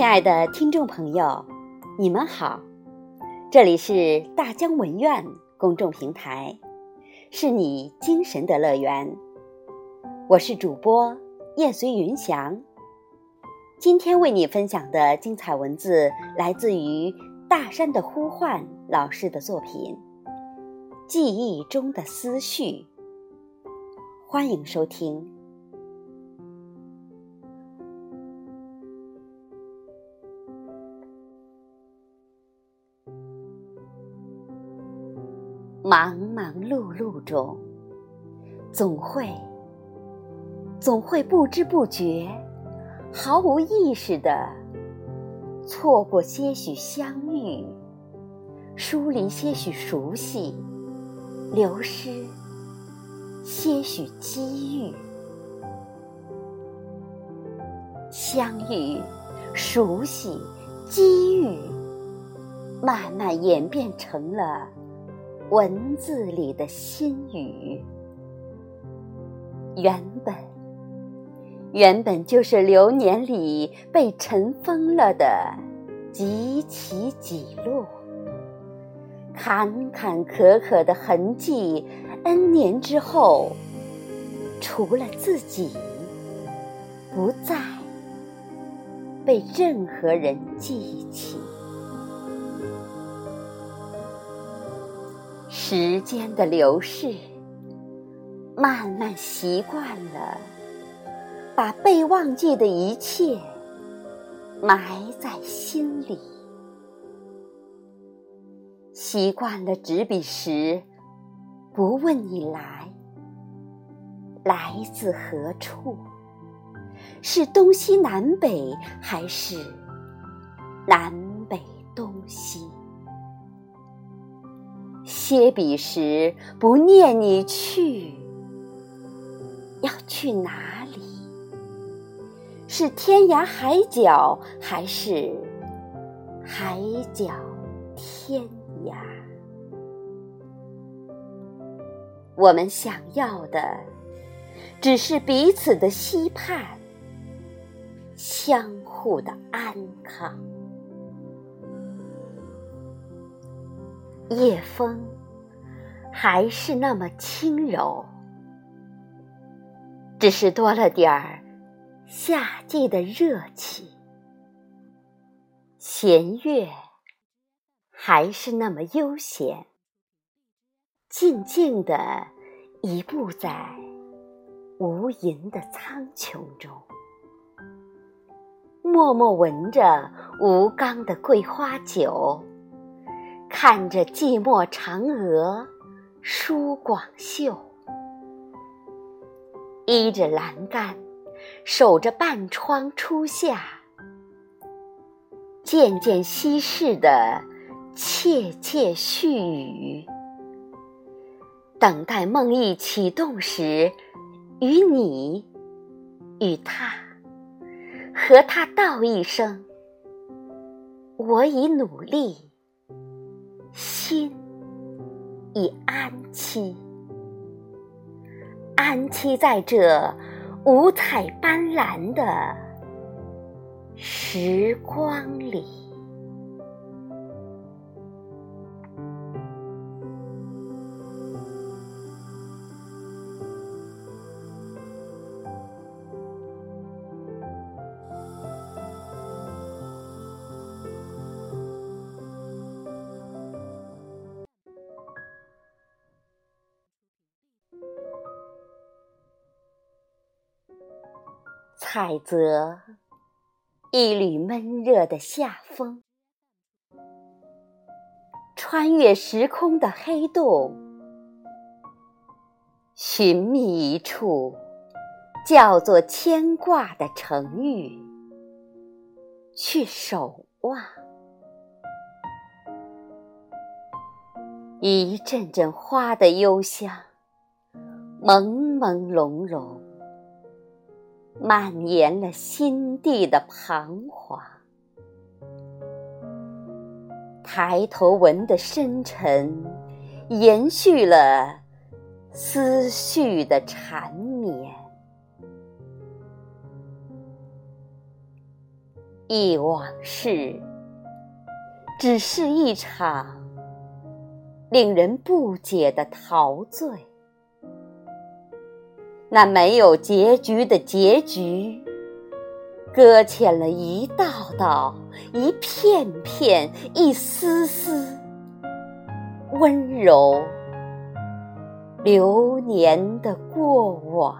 亲爱的听众朋友，你们好，这里是大江文苑公众平台，是你精神的乐园。我是主播叶随云翔，今天为你分享的精彩文字来自于大山的呼唤老师的作品《记忆中的思绪》，欢迎收听。忙忙碌碌中，总会，总会不知不觉，毫无意识的错过些许相遇，疏离些许熟悉，流失些许机遇。相遇、熟悉、机遇，慢慢演变成了。文字里的心语，原本原本就是流年里被尘封了的几起几落，坎坎坷坷的痕迹，N 年之后，除了自己，不再被任何人记起。时间的流逝，慢慢习惯了把被忘记的一切埋在心里，习惯了执笔时不问你来来自何处，是东西南北还是南北东西？歇笔时不念你去，要去哪里？是天涯海角，还是海角天涯？我们想要的，只是彼此的期盼，相互的安康。夜风还是那么轻柔，只是多了点儿夏季的热气。弦乐还是那么悠闲，静静地移步在无垠的苍穹中，默默闻着吴刚的桂花酒。看着寂寞嫦娥舒广袖，依着栏杆，守着半窗初夏，渐渐稀释的窃窃絮语，等待梦意启动时，与你，与他，和他道一声：我已努力。心以安栖，安栖在这五彩斑斓的时光里。海泽一缕闷热的夏风，穿越时空的黑洞，寻觅一处叫做牵挂的城域，去守望。一阵阵花的幽香，朦朦胧胧。蔓延了心地的彷徨，抬头纹的深沉，延续了思绪的缠绵。忆往事，只是一场令人不解的陶醉。那没有结局的结局，搁浅了一道道、一片片、一丝丝温柔流年的过往。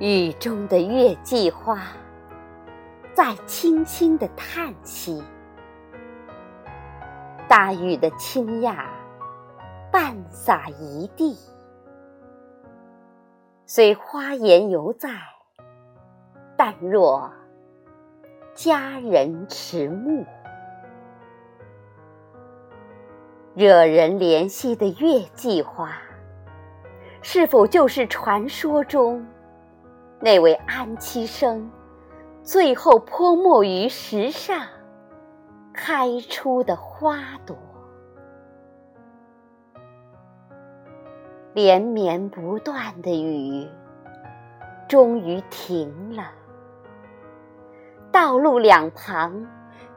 雨中的月季花，在轻轻的叹息；大雨的倾轧，半洒一地。虽花颜犹在，但若佳人迟暮。惹人怜惜的月季花，是否就是传说中？那位安七生，最后泼墨于石上开出的花朵，连绵不断的雨终于停了。道路两旁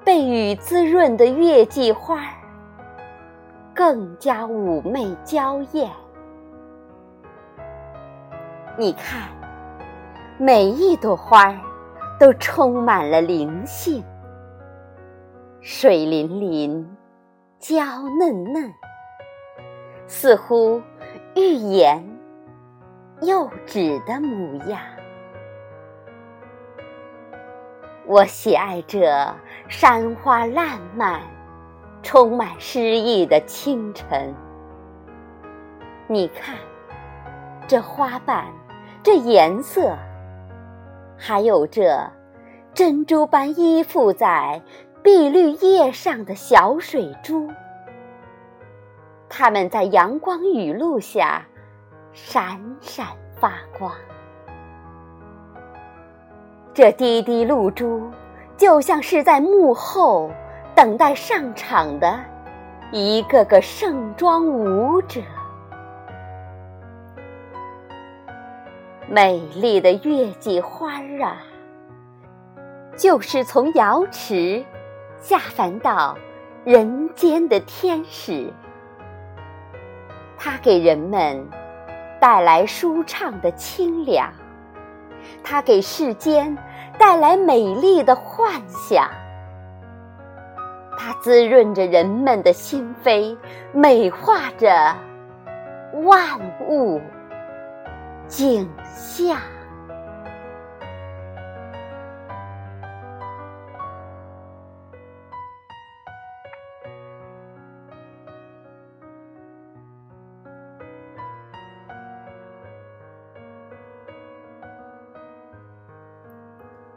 被雨滋润的月季花儿，更加妩媚娇艳。你看。每一朵花儿都充满了灵性，水灵灵，娇嫩嫩，似乎欲言又止的模样。我喜爱这山花烂漫、充满诗意的清晨。你看，这花瓣，这颜色。还有这珍珠般依附在碧绿叶上的小水珠，它们在阳光雨露下闪闪发光。这滴滴露珠，就像是在幕后等待上场的一个个盛装舞者。美丽的月季花儿啊，就是从瑶池下凡到人间的天使。它给人们带来舒畅的清凉，它给世间带来美丽的幻想，它滋润着人们的心扉，美化着万物。景象。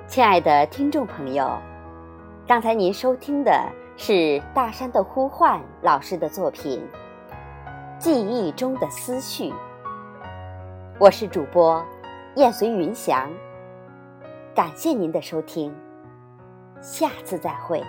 亲爱的听众朋友，刚才您收听的是大山的呼唤老师的作品《记忆中的思绪》。我是主播燕随云翔，感谢您的收听，下次再会。